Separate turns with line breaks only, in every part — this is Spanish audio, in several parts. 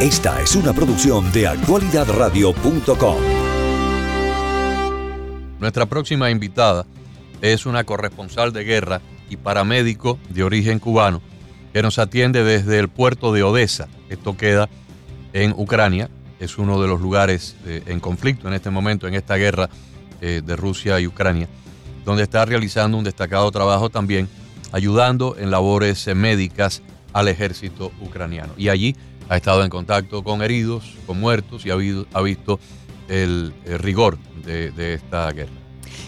Esta es una producción de actualidadradio.com.
Nuestra próxima invitada es una corresponsal de guerra y paramédico de origen cubano que nos atiende desde el puerto de Odessa. Esto queda en Ucrania, es uno de los lugares eh, en conflicto en este momento, en esta guerra eh, de Rusia y Ucrania, donde está realizando un destacado trabajo también ayudando en labores médicas al ejército ucraniano. Y allí ha estado en contacto con heridos, con muertos y ha, visto el, rigor de, esta guerra.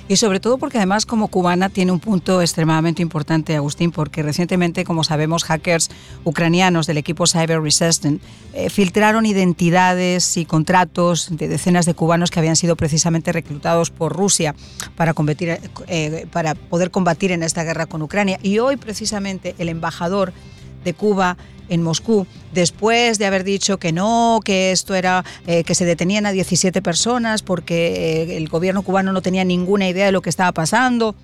Y sobre todo porque además como cubana tiene un punto extremadamente importante, Agustín, porque recientemente, como sabemos, hackers ucranianos del equipo Cyber Resistance eh, filtraron identidades y contratos de decenas de cubanos que habían sido precisamente reclutados por Rusia para, combatir, eh, para poder combatir en esta guerra con Ucrania. Y hoy precisamente el embajador de Cuba en Moscú, después de haber dicho que no, que esto era eh, que se detenían a 17 personas porque eh, el gobierno cubano no tenía ninguna idea de lo que estaba pasando,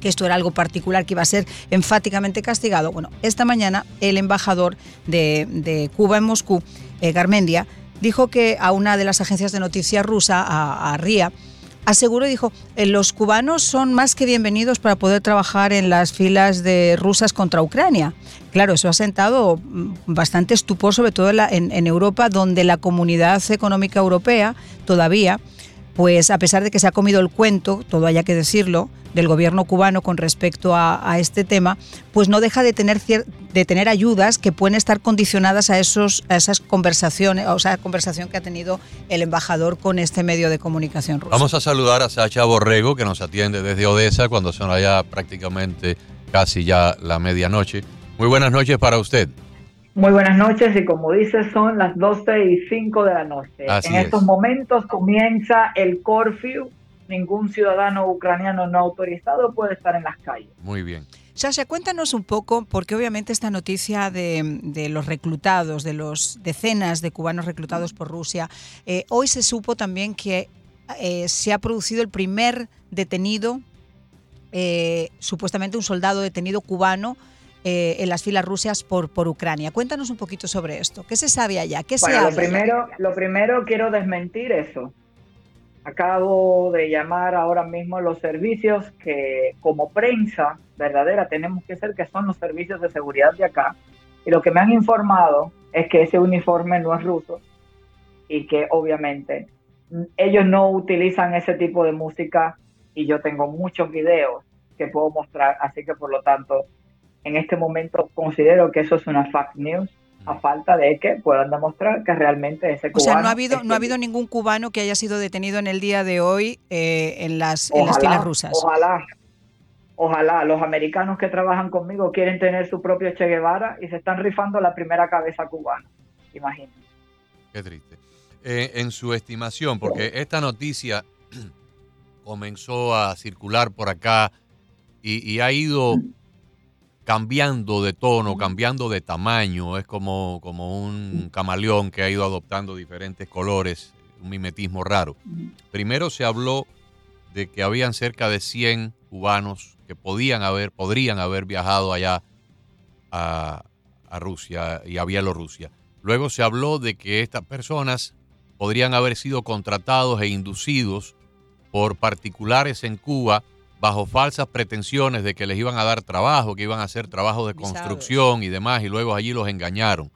que esto era algo particular que iba a ser enfáticamente castigado. Bueno, esta mañana el embajador de, Cuba en Moscú, eh, Garmendia, dijo que a una de las agencias de noticias rusa, a RIA, aseguró y dijo, eh, los cubanos son más que bienvenidos para poder trabajar en las filas de rusas contra Ucrania. Claro, eso ha sentado mm, bastante estupor, sobre todo en, en Europa, donde la comunidad económica europea todavía pues a pesar de que se ha comido el cuento, todo haya que decirlo, del gobierno cubano con respecto a, este tema, pues no deja de tener, de tener ayudas que pueden estar condicionadas a, esos, a esas conversaciones, o sea, conversación que ha tenido el embajador con este medio de comunicación ruso.
Vamos a saludar a Sacha Borrego, que nos atiende desde Odessa, cuando son allá prácticamente casi ya la medianoche. Muy buenas noches para usted.
Muy buenas noches y como dice son las 12 y 5 de la noche. en estos momentos comienza el curfew. Ningún ciudadano ucraniano no autorizado puede estar en las calles.
Muy bien.
Sasha, cuéntanos un poco, porque obviamente esta noticia de, los reclutados, de los decenas de cubanos reclutados por Rusia, eh, hoy se supo también que eh, se ha producido el primer detenido, eh, supuestamente un soldado detenido cubano, eh, en las filas rusas por, por Ucrania. Cuéntanos un poquito sobre esto. ¿Qué se sabe allá? ¿Qué se
Lo primero, lo primero quiero desmentir eso. Acabo de llamar ahora mismo los servicios que como prensa verdadera tenemos que ser, que son los servicios de seguridad de acá. Y lo que me han informado es que ese uniforme no es ruso y que obviamente ellos no utilizan ese tipo de música y yo tengo muchos videos que puedo mostrar, así que por lo tanto en este momento considero que eso es una fact news a mm. falta de que puedan demostrar que realmente ese cubano...
O sea, no ha habido, no ha habido ningún cubano que haya sido detenido en el día de hoy eh, en, las, en las filas rusas.
Ojalá, ojalá. Los americanos que trabajan conmigo quieren tener su propio Che Guevara y se están rifando la primera cabeza cubana. Imagínense.
Qué triste. Eh, en su estimación, porque esta noticia comenzó a circular por acá y, y ha ido mm cambiando de tono, cambiando de tamaño, es como, como un camaleón que ha ido adoptando diferentes colores, un mimetismo raro. Primero se habló de que habían cerca de 100 cubanos que podían haber, podrían haber viajado allá a, a Rusia y a Bielorrusia. Luego se habló de que estas personas podrían haber sido contratados e inducidos por particulares en Cuba bajo falsas pretensiones de que les iban a dar trabajo, que iban a hacer trabajo de construcción y demás, y luego allí los engañaron.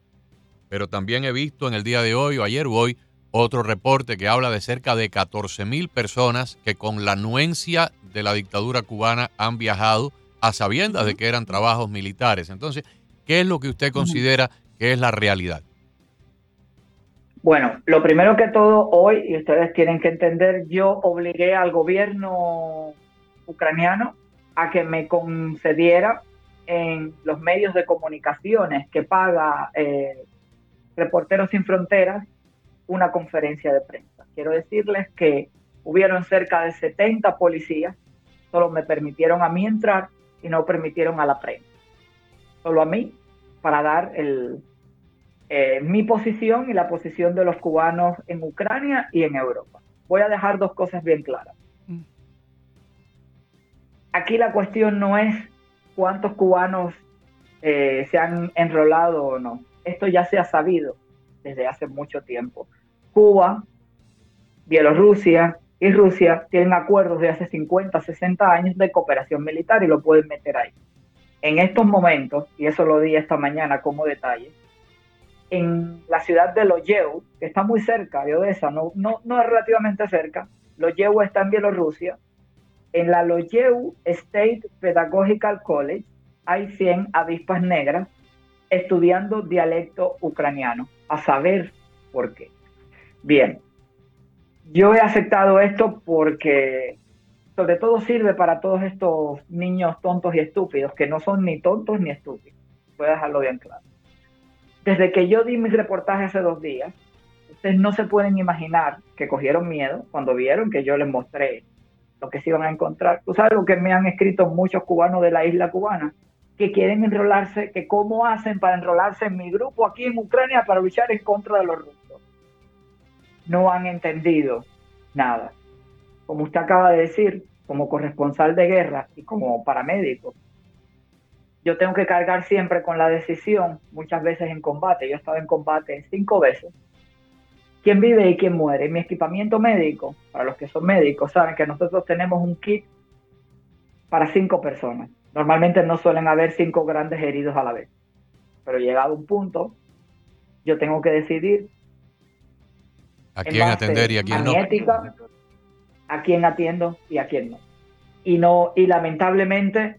Pero también he visto en el día de hoy o ayer o hoy otro reporte que habla de cerca de 14 mil personas que con la anuencia de la dictadura cubana han viajado a sabiendas de que eran trabajos militares. Entonces, ¿qué es lo que usted considera que es la realidad?
Bueno, lo primero que todo hoy, y ustedes tienen que entender, yo obligué al gobierno ucraniano a que me concediera en los medios de comunicaciones que paga eh, Reporteros Sin Fronteras una conferencia de prensa. Quiero decirles que hubieron cerca de 70 policías, solo me permitieron a mí entrar y no permitieron a la prensa. Solo a mí para dar eh, mi posición y la posición de los cubanos en Ucrania y en Europa. Voy a dejar dos cosas bien claras. Aquí la cuestión no es cuántos cubanos eh, se han enrolado o no. Esto ya se ha sabido. desde hace mucho tiempo. Cuba, Bielorrusia y Rusia tienen acuerdos de hace 50, 60 años de cooperación militar y lo pueden meter ahí. En estos momentos, y eso lo di esta mañana como detalle, en la ciudad de Loyeu, que está muy cerca de Odessa, no, no, no es relativamente cerca, Loyeu está en Bielorrusia, en la Loyeu State Pedagogical College hay 100 avispas negras estudiando dialecto ucraniano, a saber por qué. Bien, yo he aceptado esto porque sobre todo sirve para todos estos niños tontos y estúpidos, que no son ni tontos ni estúpidos. Voy a dejarlo bien claro. Desde que yo di mis reportajes hace dos días, ustedes no se pueden imaginar que cogieron miedo cuando vieron que yo les mostré lo que se iban a encontrar. Tú sabes lo que me han escrito muchos cubanos de la isla cubana, que quieren enrolarse, que cómo hacen para enrolarse en mi grupo aquí en Ucrania para luchar en contra de los rusos. No han entendido nada. Como usted acaba de decir, como corresponsal de guerra y como paramédico, yo tengo que cargar siempre con la decisión, muchas veces en combate. Yo he estado en combate cinco veces. ¿Quién vive y quién muere? Mi equipamiento médico, para los que son médicos, saben que nosotros tenemos un kit para cinco personas Normalmente no suelen haber cinco grandes heridos a la vez. Pero llegado un punto, yo tengo que decidir
a quién atender y a quién no.
Ética, a quién atiendo y a quién no. Y no y lamentablemente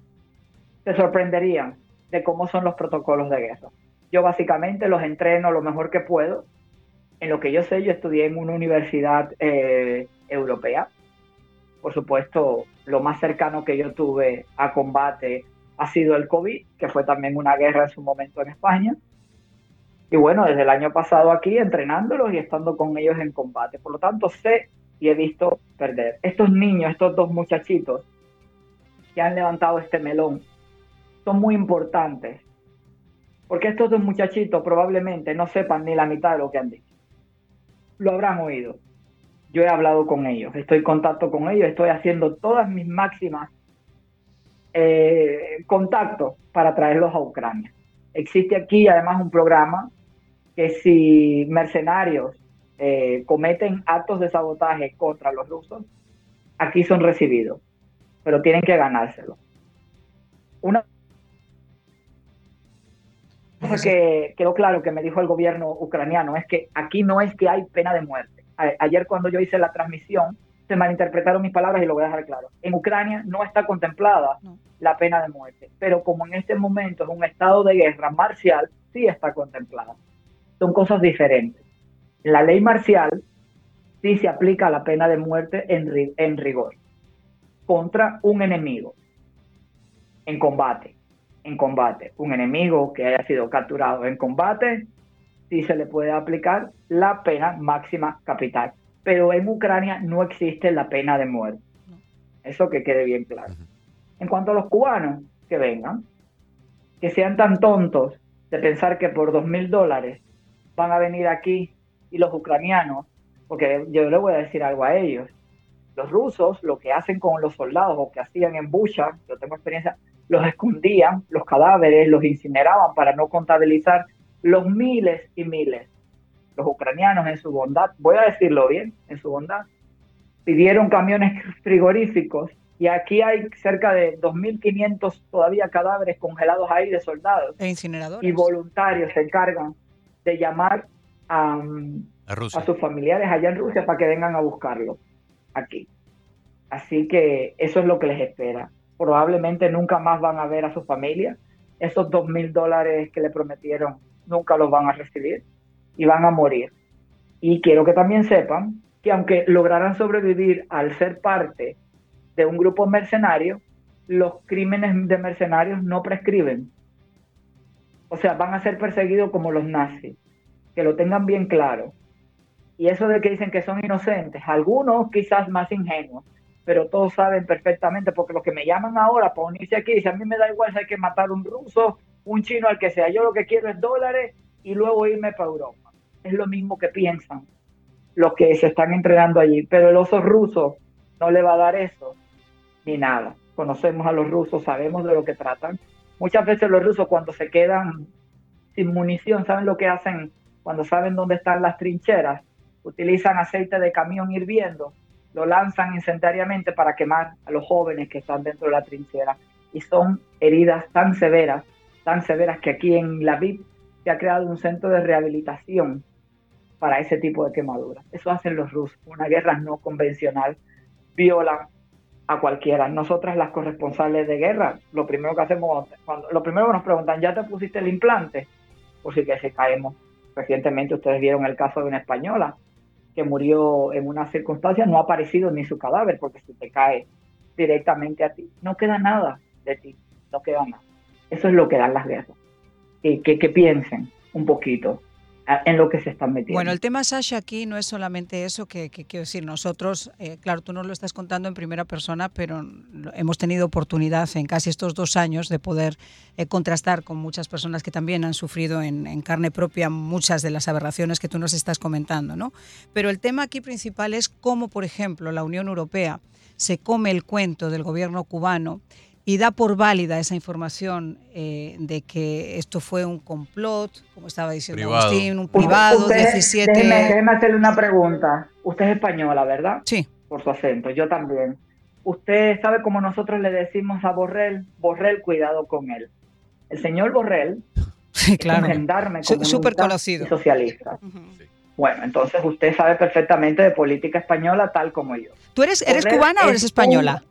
se sorprenderían de cómo son los protocolos de guerra. Yo básicamente los entreno lo mejor que puedo. En lo que yo sé, yo estudié en una universidad eh, europea por supuesto, lo más cercano que yo tuve a combate ha sido el COVID, que fue también una guerra en su momento en España. Y bueno, desde el año pasado aquí entrenándolos y estando con ellos en combate. Por lo tanto, sé y he visto perder. Estos niños, estos dos muchachitos que han levantado este melón, son muy importantes. Porque estos dos muchachitos probablemente no sepan ni la mitad de lo que han dicho. Lo habrán oído yo he hablado con ellos, estoy en contacto con ellos, estoy haciendo todas mis máximas eh, contactos para traerlos a Ucrania. Existe aquí además un programa que si mercenarios eh, cometen actos de sabotaje contra los rusos, aquí son recibidos, pero tienen que ganárselo. cosa que quedó claro que me dijo el gobierno ucraniano es que aquí no es que hay pena de muerte ayer cuando yo hice la transmisión, se malinterpretaron mis palabras y lo voy a dejar claro. En Ucrania no está contemplada la pena de muerte, pero como en este momento es un estado de guerra marcial, sí está contemplada. Son cosas diferentes. En la ley marcial sí se aplica la pena de muerte en, en rigor contra un enemigo en combate. En combate. Un enemigo que haya sido capturado en combate sí se le puede aplicar la pena máxima capital. Pero en Ucrania no existe la pena de muerte. Eso que quede bien claro. En cuanto a los cubanos que vengan, que sean tan tontos de pensar que por dos mil dólares van a venir aquí y los ucranianos, porque yo le voy a decir algo a ellos, los rusos lo que hacen con los soldados o que hacían en Bucha, yo tengo experiencia, los escondían, los cadáveres, los incineraban para no contabilizar los miles y miles, los ucranianos en su bondad, voy a decirlo bien, en su bondad, pidieron camiones frigoríficos y aquí hay cerca de 2.500 todavía cadáveres congelados ahí de soldados.
E incineradores.
Y voluntarios se encargan de llamar a, a sus familiares allá en Rusia para que vengan a buscarlo aquí. Así que eso es lo que les espera. Probablemente nunca más van a ver a su familia. Esos dos mil dólares que le prometieron nunca los van a recibir y van a morir. Y quiero que también sepan que aunque lograran sobrevivir al ser parte de un grupo mercenario, los crímenes de mercenarios no prescriben. O sea, van a ser perseguidos como los nazis. Que lo tengan bien claro. Y eso de que dicen que son inocentes, algunos quizás más ingenuos, pero todos saben perfectamente, porque los que me llaman ahora para unirse aquí, dicen, a mí me da igual si hay que matar un ruso, un chino al que sea. Yo lo que quiero es dólares y luego irme para Europa. Es lo mismo que piensan los que se están entrenando allí. Pero el oso ruso no le va a dar eso ni nada. Conocemos a los rusos, sabemos de lo que tratan. Muchas veces los rusos cuando se quedan sin munición, ¿saben lo que hacen cuando saben dónde están las trincheras, utilizan aceite de camión hirviendo, lo lanzan incendiariamente para quemar a los jóvenes que están dentro de la trinchera. Y son heridas tan severas, tan severas que aquí en la VIP se ha creado un centro de rehabilitación para ese tipo de quemaduras. Eso hacen los rusos, una guerra no convencional, violan a cualquiera. Nosotras las corresponsables de guerra, lo primero que hacemos, cuando, lo primero que nos preguntan, ¿ya te pusiste el implante? Por si que se caemos. Recientemente ustedes vieron el caso de una española que murió en una circunstancia, no ha aparecido ni su cadáver porque si te cae directamente a ti, no queda nada de ti, no queda nada. Eso es lo que dan las guerras. Que, que piensen un poquito en lo que se están metiendo.
Bueno, el tema, Sasha, aquí no es solamente eso que, quiero decir, nosotros, eh, claro, tú no lo estás contando en primera persona, pero hemos tenido oportunidad en casi estos dos años de poder eh, contrastar con muchas personas que también han sufrido en, en, carne propia muchas de las aberraciones que tú nos estás comentando, ¿no? Pero el tema aquí principal es cómo, por ejemplo, la Unión Europea se come el cuento del gobierno cubano y da por válida esa información eh, de que esto fue un complot, como estaba diciendo Agustín, un privado,
usted,
17...
Déjeme, hacerle una pregunta. Usted es española, ¿verdad?
Sí.
Por su acento, yo también. Usted sabe cómo nosotros le decimos a Borrell, Borrell, cuidado con él. El señor Borrell
sí, claro.
es un gendarme
súper conocido.
socialista. Bueno, entonces usted sabe perfectamente de política española tal como yo.
¿Tú eres, eres cubana o eres española?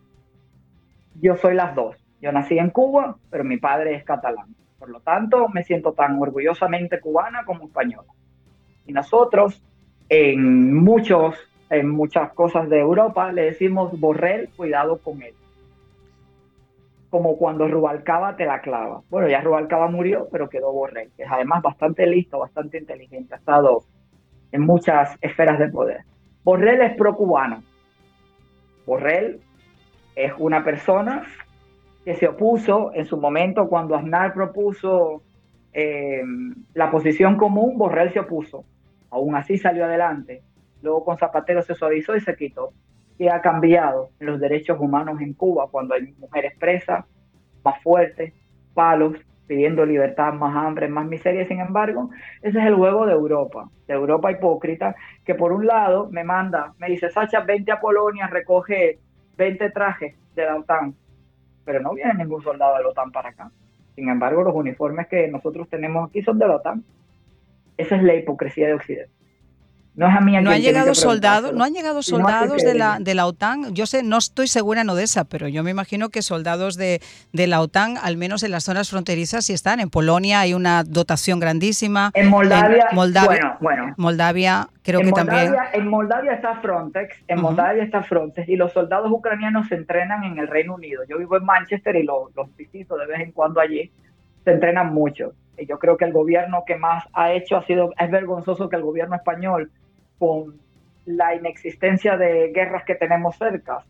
Yo soy las dos. Yo nací en Cuba, pero mi padre es catalán. Por lo tanto, me siento tan orgullosamente cubana como española. Y nosotros, en, muchos, en muchas cosas de Europa, le decimos Borrell, cuidado con él. Como cuando Rubalcaba te la clava. Bueno, ya Rubalcaba murió, pero quedó Borrell, que es además bastante listo, bastante inteligente. Ha estado en muchas esferas de poder. Borrell es pro-cubano. Borrell es una persona que se opuso en su momento cuando Aznar propuso eh, la posición común, Borrell se opuso. Aún así salió adelante. Luego con Zapatero se suavizó y se quitó. ¿Qué ha cambiado los derechos humanos en Cuba cuando hay mujeres presas, más fuertes, palos, pidiendo libertad, más hambre, más miseria? Sin embargo, ese es el juego de Europa, de Europa hipócrita, que por un lado me manda, me dice, Sacha, vente a Polonia, recoge 20 trajes de la OTAN, pero no viene ningún soldado de la OTAN para acá. Sin embargo, los uniformes que nosotros tenemos aquí son de la OTAN. Esa es la hipocresía de Occidente.
No es a mí no han llegado soldados, no han llegado soldados de la de la OTAN. Yo sé, no estoy segura en Odessa, pero yo me imagino que soldados de, de la OTAN, al menos en las zonas fronterizas, sí están. En Polonia hay una dotación grandísima.
En Moldavia,
Moldavia, bueno, Moldavia creo que también.
En Moldavia está Frontex, en Moldavia está Frontex y los soldados ucranianos se entrenan en el Reino Unido. Yo vivo en Manchester y los, los visito de vez en cuando allí. Se entrenan mucho. Y yo creo que el gobierno que más ha hecho ha sido, es vergonzoso que el gobierno español con la inexistencia de guerras que tenemos cerca,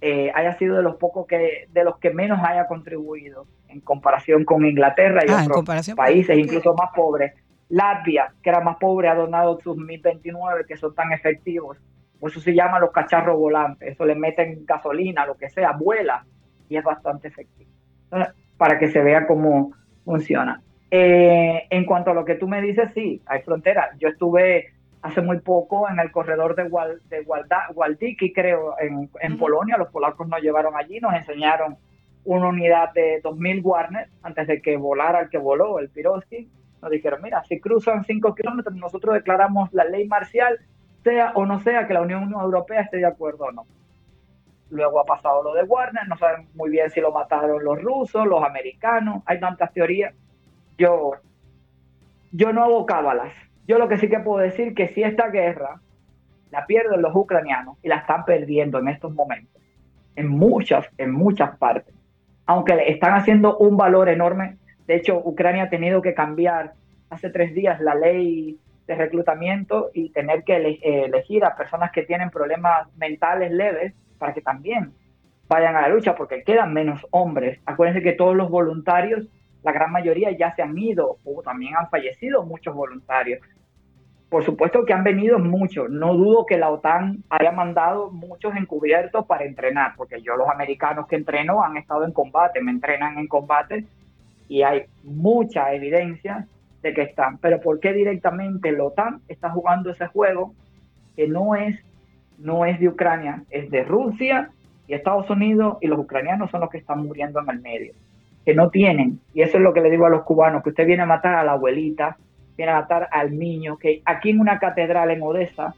eh, haya sido de los pocos que, de los que menos haya contribuido en comparación con Inglaterra y
ah,
otros países, incluso más pobres. Latvia, que era más pobre, ha donado sus 1029 que son tan efectivos. Por eso se llama los cacharros volantes. Eso le meten gasolina, lo que sea, vuela y es bastante efectivo. para que se vea cómo funciona. Eh, en cuanto a lo que tú me dices, sí, hay fronteras. Yo estuve hace muy poco en el corredor de, de Waldiki, creo, en, en Polonia. Los polacos nos llevaron allí, nos enseñaron una unidad de 2.000 Warner antes de que volara el que voló, el Piroski. Nos dijeron, mira, si cruzan 5 kilómetros, nosotros declaramos la ley marcial, sea o no sea que la Unión Europea esté de acuerdo o no. Luego ha pasado lo de Warner, no saben muy bien si lo mataron los rusos, los americanos, hay tantas teorías. Yo, yo no hago cábalas, yo lo que sí que puedo decir que si esta guerra la pierden los ucranianos y la están perdiendo en estos momentos, en muchas, en muchas partes, aunque le están haciendo un valor enorme. De hecho, Ucrania ha tenido que cambiar hace tres días la ley de reclutamiento y tener que eh, elegir a personas que tienen problemas mentales leves para que también vayan a la lucha, porque quedan menos hombres. Acuérdense que todos los voluntarios la gran mayoría ya se han ido o también han fallecido muchos voluntarios. Por supuesto que han venido muchos. No dudo que la OTAN haya mandado muchos encubiertos para entrenar, porque yo los americanos que entreno han estado en combate, me entrenan en combate y hay mucha evidencia de que están. Pero ¿por qué directamente la OTAN está jugando ese juego que no es, no es de Ucrania, es de Rusia y Estados Unidos y los ucranianos son los que están muriendo en el medio? Que no tienen, y eso es lo que le digo a los cubanos, que usted viene a matar a la abuelita, viene a matar al niño, que aquí en una catedral en Odessa,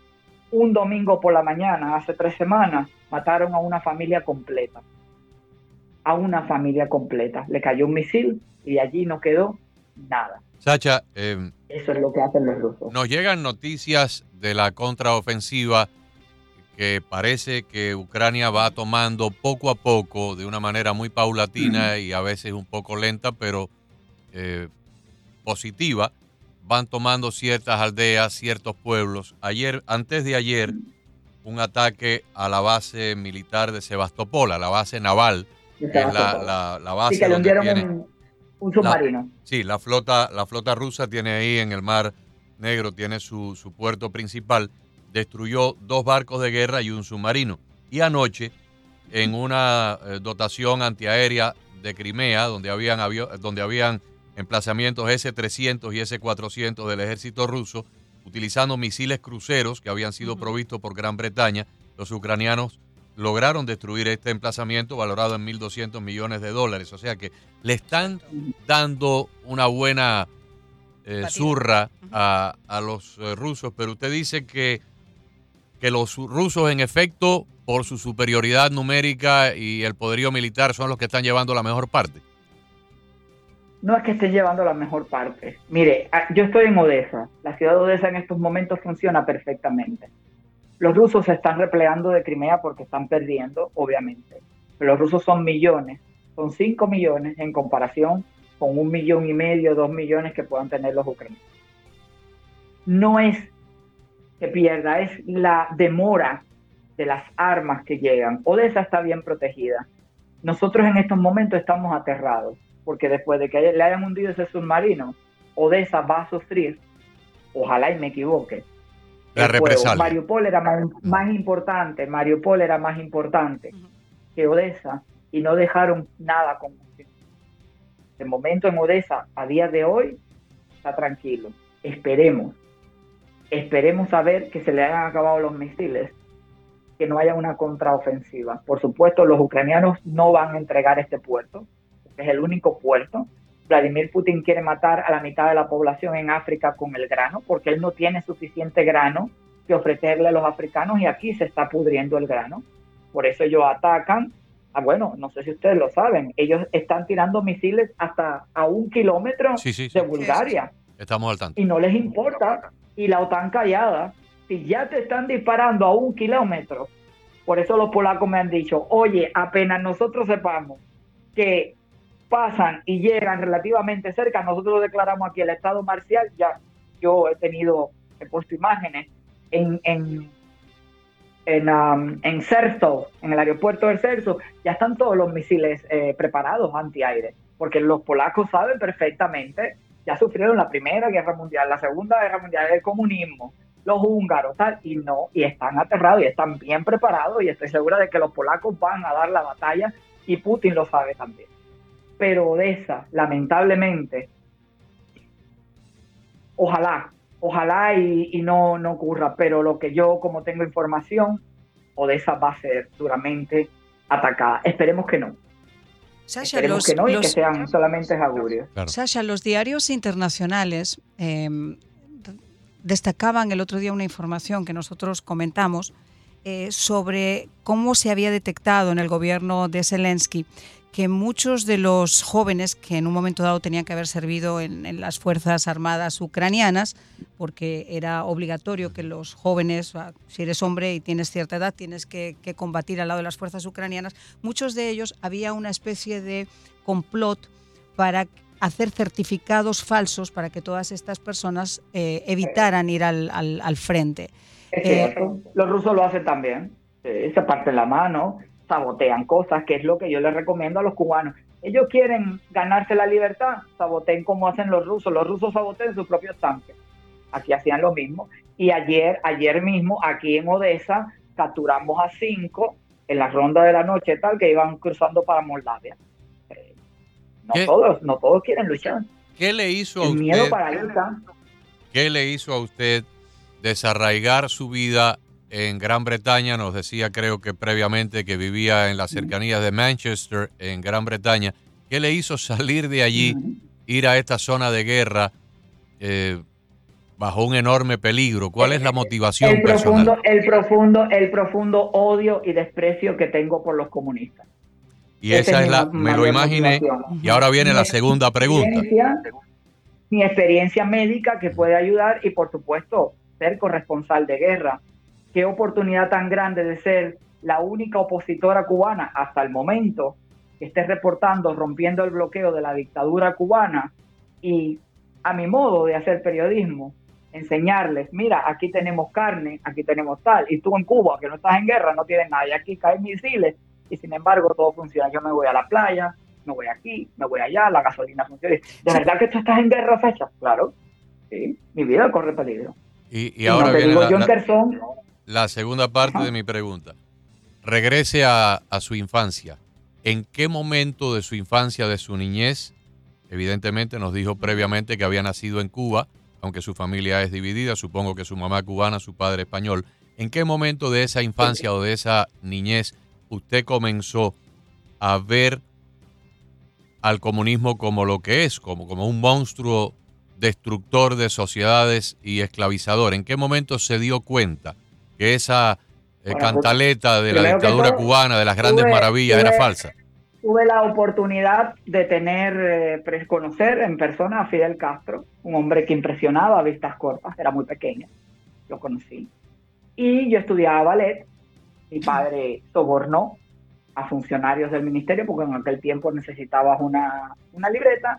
un domingo por la mañana, hace tres semanas, mataron a una familia completa. A una familia completa. Le cayó un misil y allí no quedó nada.
Sacha, em,
eso es lo que hacen los rusos.
Nos llegan noticias de la contraofensiva que parece que Ucrania va tomando poco a poco, de una manera muy paulatina y a veces un poco lenta, pero eh, positiva, van tomando ciertas aldeas, ciertos pueblos. Ayer, antes de ayer, un ataque a la base militar de Sebastopol, a la base naval, que es la, base
sí, que donde tiene un, submarino.
sí, la flota, la flota rusa tiene ahí en el mar Negro, tiene su, su puerto principal, destruyó dos barcos de guerra y un submarino. Y anoche, en una eh, dotación antiaérea de Crimea, donde habían, donde habían emplazamientos S-300 y S-400 del ejército ruso, utilizando misiles cruceros que habían sido provistos por Gran Bretaña. Los ucranianos lograron destruir este emplazamiento valorado en 1.200 millones de dólares. O sea que le están dando una buena eh, zurra a, los eh, rusos, pero usted dice que, que los rusos en efecto, por su superioridad numérica y el poderío militar, son los que están llevando la mejor parte
no es que esté llevando la mejor parte. Mire, ah, yo estoy en Odessa. La ciudad de Odessa en estos momentos funciona perfectamente. Los rusos se están repleando de Crimea porque están perdiendo, obviamente. Los rusos son millones, son 5 millones en comparación con un millón y medio, dos millones que puedan tener los ucranianos. No es que pierda, es la demora de las armas que llegan. Odessa está bien protegida. Nosotros en estos momentos estamos aterrados porque después de que le hayan hundido ese submarino, Odessa va a sufrir, ojalá y me equivoque.
La represalia.
Mariupol era más, importante, Mariupol era más importante que Odessa y no dejaron nada con De momento en Odessa, a día de hoy, está tranquilo. Esperemos, esperemos a ver que se le hayan acabado los misiles, que no haya una contraofensiva. Por supuesto, los ucranianos no van a entregar este puerto, es el único puerto. Vladimir Putin quiere matar a la mitad de la población en África con el grano, porque él no tiene suficiente grano que ofrecerle a los africanos y aquí se está pudriendo el grano. Por eso ellos atacan. Ah, bueno, no sé si ustedes lo saben, ellos están tirando misiles hasta a un kilómetro de Bulgaria.
Estamos al tanto.
Y no les importa. Y la OTAN callada, si ya te están disparando a un kilómetro, por eso los polacos me han dicho, oye, apenas nosotros sepamos que pasan y llegan relativamente cerca, nosotros declaramos aquí el estado marcial, ya yo he tenido, he puesto imágenes en, en, en, um, en Cerso, en el aeropuerto de Cerso, ya están todos los misiles eh, preparados antiaire, porque los polacos saben perfectamente, ya sufrieron la Primera Guerra Mundial, la Segunda Guerra Mundial, el comunismo, los húngaros, tal, y no, y están aterrados y están bien preparados y estoy segura de que los polacos van a dar la batalla y Putin lo sabe también pero Odessa, lamentablemente, ojalá, ojalá y, no, no ocurra, pero lo que yo como tengo información, Odessa va a ser duramente atacada. Esperemos que no. Esperemos que no y que sean solamente augurios.
Sasha, los diarios internacionales em, destacaban el otro día una información que nosotros comentamos eh, sobre cómo se había detectado en el gobierno de Zelensky que muchos de los jóvenes que en un momento dado tenían que haber servido en, las Fuerzas Armadas ucranianas, porque era obligatorio que los jóvenes, si eres hombre y tienes cierta edad, tienes que, combatir al lado de las fuerzas ucranianas, muchos de ellos había una especie de complot para hacer certificados falsos para que todas estas personas eh, evitaran ir al, al, frente.
Eh, los rusos lo hacen también, se parten la mano, sabotean cosas, que es lo que yo les recomiendo a los cubanos. Ellos quieren ganarse la libertad, saboteen como hacen los rusos. Los rusos sabotean sus propios tanques. Aquí hacían lo mismo. Y ayer, ayer mismo, aquí en Odessa, capturamos a cinco en la ronda de la noche tal que iban cruzando para Moldavia. Eh, no todos, no todos quieren luchar.
¿Qué le hizo a usted?
miedo paraliza.
¿Qué le hizo a usted desarraigar su vida en Gran Bretaña? Nos decía, creo que previamente, que vivía en las cercanías de Manchester, en Gran Bretaña. ¿Qué le hizo salir de allí, ir a esta zona de guerra eh, bajo un enorme peligro? ¿Cuál es la motivación
el
personal?
profundo, el profundo, el profundo odio y desprecio que tengo por los comunistas.
Y
Esa es
la, me lo imaginé. Y ahora viene la segunda pregunta.
Mi experiencia médica que puede ayudar y por supuesto ser corresponsal de guerra. Qué oportunidad tan grande de ser la única opositora cubana hasta el momento que esté reportando, rompiendo el bloqueo de la dictadura cubana y a mi modo de hacer periodismo, enseñarles, mira, aquí tenemos carne, aquí tenemos tal, y tú en Cuba, que no estás en guerra, no tienes nada, y aquí caen misiles, y sin embargo todo funciona. Yo me voy a la playa, me voy aquí, me voy allá, la gasolina funciona. ¿De verdad que tú estás en guerra, fecha? Claro, sí, mi vida corre peligro.
Y, y
Y
ahora
no te
viene
digo
la,
yo en
la-
Kherson,
la segunda parte
Ajá.
de mi pregunta. Regrese a, a su infancia. ¿En qué momento de su infancia, de su niñez, evidentemente nos dijo previamente que había nacido en Cuba, aunque su familia es dividida, supongo que su mamá cubana, su padre español. ¿En qué momento de esa infancia o de esa niñez usted comenzó a ver al comunismo como lo que es, como, como un monstruo destructor de sociedades y esclavizador? ¿En qué momento se dio cuenta que esa eh,
Bueno,
cantaleta de la dictadura
todo,
cubana, de las grandes
tuve-
maravillas, era
tuve-
falsa?
tuve la oportunidad de tener, eh, conocer en persona a Fidel Castro, un hombre que impresionaba a vistas cortas, era muy pequeño, lo conocí. Y yo estudiaba ballet, mi padre sobornó a funcionarios del ministerio porque en aquel tiempo necesitabas una, una libreta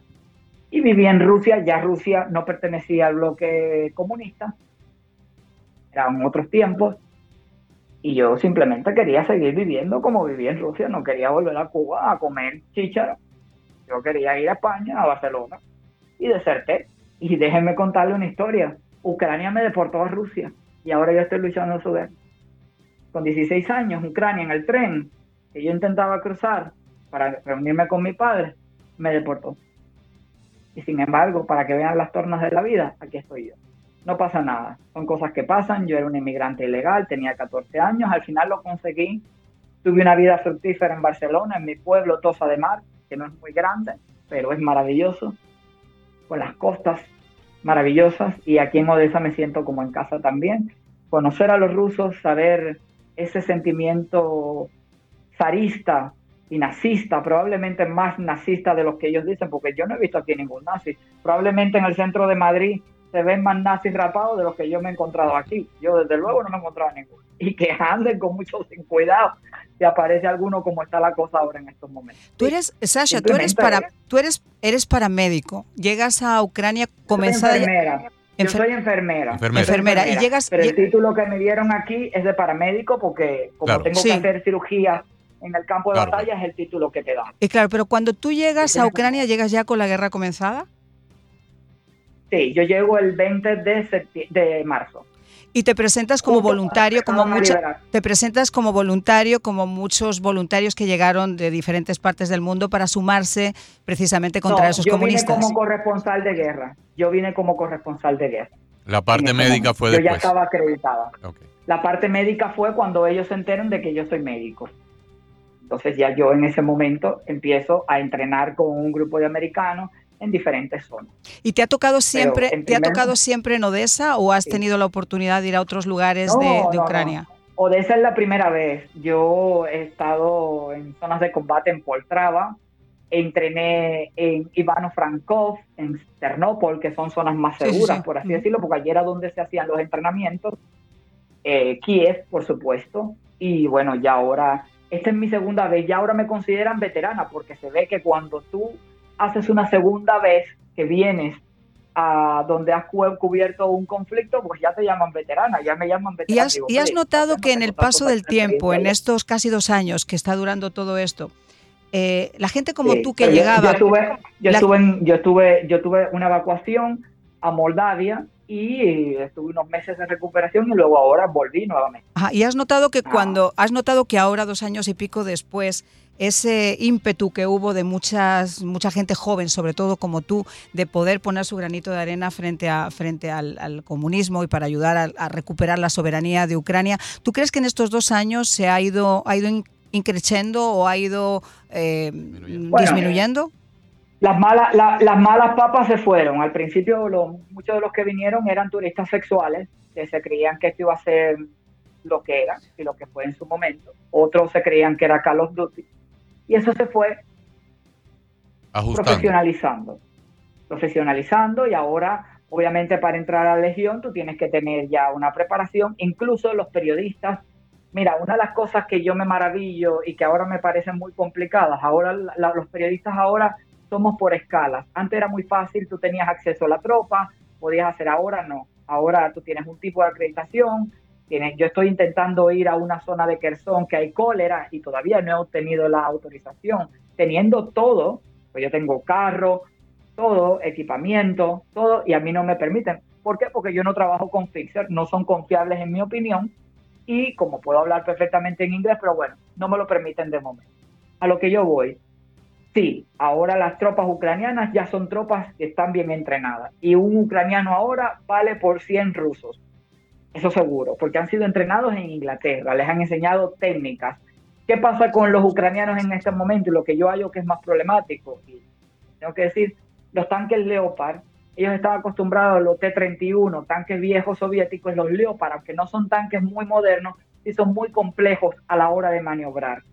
y vivía en Rusia, ya Rusia no pertenecía al bloque comunista, eran otros tiempos, y yo simplemente quería seguir viviendo como vivía en Rusia, no quería volver a Cuba a comer chícharo. Yo quería ir a España, a Barcelona, y deserté. Y déjenme contarle una historia. Ucrania me deportó a Rusia y ahora yo estoy luchando su guerra. Con 16 años, Ucrania, en el tren que yo intentaba cruzar para reunirme con mi padre, me deportó. Y sin embargo, para que vean las tornas de la vida, aquí estoy yo no pasa nada. Son cosas que pasan. Yo era un inmigrante ilegal, tenía 14 años, al final lo conseguí. Tuve una vida fructífera en Barcelona, en mi pueblo Tosa de Mar, que no es muy grande, pero es maravilloso, con las costas maravillosas. Y aquí en Odessa me siento como en casa también. Conocer a los rusos, saber ese sentimiento zarista y nazista, probablemente más nazista de los que ellos dicen, porque yo no he visto aquí ningún nazi. Probablemente en el centro de Madrid se ven más nazis rapados de los que yo me he encontrado aquí. Yo desde luego no me he encontrado ninguno. Y que anden con mucho sin cuidado si aparece alguno como está la cosa ahora en estos momentos.
Tú eres, Sasha, tú eres, para, tú eres, eres paramédico. Llegas a Ucrania comenzada...
enfermera. Yo soy enfermera.
Enfermera.
Enfermera. Y llegas-
Pero el título que me dieron aquí es de paramédico porque como
Claro.
tengo
Sí.
que hacer cirugía en el campo de
Claro.
batalla es el título que te dan.
Y claro, pero cuando tú llegas a. Ucrania, ¿llegas ya con la guerra comenzada?
Sí, yo llego el 20 de, de marzo.
Y te presentas como voluntario, como mucha, te presentas como voluntario, como muchos voluntarios que llegaron de diferentes partes del mundo para sumarse precisamente contra
No,
esos
yo
comunistas.
vine como corresponsal de guerra. Yo vine como corresponsal de guerra.
La parte médica
momento.
fue
Yo ya
después.
estaba acreditada.
Ok.
La parte médica fue cuando ellos se enteran de que yo soy médico. Entonces ya yo en ese momento empiezo a entrenar con un grupo de americanos en diferentes zonas.
¿Y te ha tocado siempre,
en
te ha
primer-
tocado siempre en Odessa o has
Sí.
tenido la oportunidad de ir a otros lugares
No,
de, de
no, no.
Ucrania?
Odessa es la primera vez. Yo he estado en zonas de combate en Poltrava, entrené en Ivano-Frankov, en Ternopol, que son zonas más
Sí, sí,
seguras,
sí.
por así decirlo, porque allí era donde se hacían los entrenamientos. Eh, Kiev, por supuesto. Y bueno, ya ahora, esta es mi segunda vez, ya ahora me consideran veterana, porque se ve que cuando tú haces una segunda vez que vienes a donde has cu- cubierto un conflicto, pues ya te llaman veterana, ya me llaman
¿Y
veterana.
has,
Digo,
y has
"Oye,
notado
no
que en el paso del tiempo, en
ya".
estos casi dos años que está durando todo esto, eh, la gente como
Sí,
tú que
yo-
llegaba...
Yo, estuve, yo,
la-
estuve en- yo, estuve, yo tuve una evacuación a Moldavia y estuve unos meses de recuperación y luego ahora volví nuevamente.
Ajá, y has notado que
Ah.
cuando, has notado que ahora, dos años y pico después, ese ímpetu que hubo de muchas, mucha gente joven, sobre todo como tú, de poder poner su granito de arena frente, a, frente al, comunismo y para ayudar a, recuperar la soberanía de Ucrania. ¿Tú crees que en estos dos años se ha ido, ha ido increciendo o ha ido eh, disminuyendo?
Las malas, las malas papas se fueron. Al principio muchos de los que vinieron eran turistas sexuales, que se creían que esto iba a ser lo que era y lo que fue en su momento. Otros se creían que era Carlos Duty. Y eso se fue profesionalizando. Profesionalizando y ahora, obviamente, para entrar a la Legión tú tienes que tener ya una preparación. Incluso los periodistas, mira, una de las cosas que yo me maravillo y que ahora me parecen muy complicadas, ahora los periodistas ahora somos por escalas. Antes era muy fácil, tú tenías acceso a la tropa, podías hacer, ahora no. Ahora tú tienes un tipo de acreditación, yo estoy intentando ir a una zona de Kherson que hay cólera y todavía no he obtenido la autorización. Teniendo todo, pues yo tengo carro, todo, equipamiento, todo, y a mí no me permiten. ¿Por qué? Porque yo no trabajo con Fixer, no son confiables en mi opinión, y como puedo hablar perfectamente en inglés, pero bueno, no me lo permiten de momento. A lo que yo voy, sí, ahora las tropas ucranianas ya son tropas que están bien entrenadas, y un ucraniano ahora vale por 100 rusos. Eso seguro, porque han sido entrenados en Inglaterra, les han enseñado técnicas. ¿Qué pasa con los ucranianos en este momento? Y lo que yo hallo que es más problemático, y tengo que decir, los tanques Leopard, ellos estaban acostumbrados a los T-31, tanques viejos soviéticos, los Leopard, aunque no son tanques muy modernos, sí son muy complejos a la hora de maniobrar.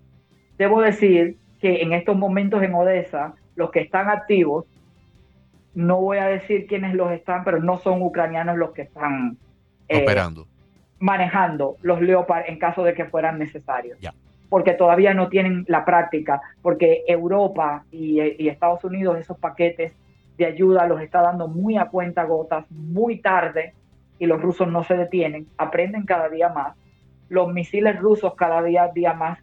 Debo decir que en estos momentos en Odessa, los que están activos, no voy a decir quiénes los están, pero no son ucranianos los que están
eh, operando.
Manejando los Leopard en caso de que fueran necesarios. Porque todavía no tienen la práctica, porque Europa y, Estados Unidos esos paquetes de ayuda los está dando muy a cuenta gotas, muy tarde, y los rusos no se detienen, aprenden cada día más. Los misiles rusos cada día, día más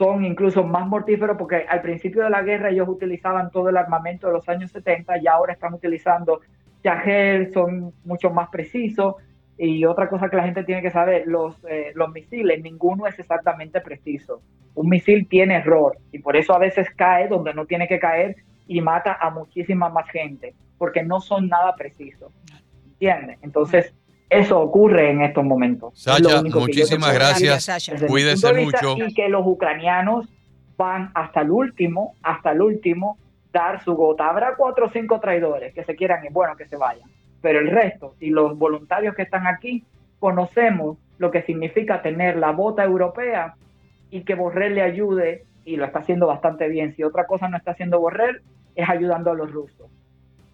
son incluso más mortíferos porque al principio de la guerra ellos utilizaban todo el armamento de los años 70 y ahora están utilizando Yagel, son mucho más precisos, y otra cosa que la gente tiene que saber, los, eh, los misiles, ninguno es exactamente preciso. Un misil tiene error y por eso a veces cae donde no tiene que caer y mata a muchísima más gente, porque no son nada precisos. ¿Entiendes? Entonces, eso ocurre en estos momentos.
Sasha, muchísimas gracias. Cuídese mucho.
Y que los ucranianos van hasta el último, hasta el último, dar su gota. Habrá cuatro o cinco traidores que se quieran y bueno, que se vayan pero el resto y los voluntarios que están aquí conocemos lo que significa tener la bota europea y que Borrell le ayude, y lo está haciendo bastante bien. Si otra cosa no está haciendo Borrell, es ayudando a los rusos,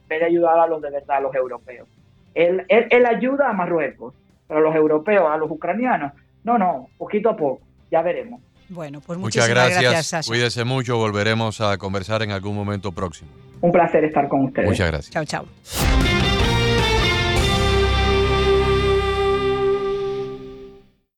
en vez de ayudar a los de verdad, a los europeos. Él, él, ayuda a Marruecos, pero a los europeos, a los ucranianos, no, no, poquito a poco, ya veremos.
Bueno, pues muchas gracias.
Cuídese mucho, volveremos a conversar en algún momento próximo.
Un placer estar con ustedes.
Muchas gracias.
Chao, chao.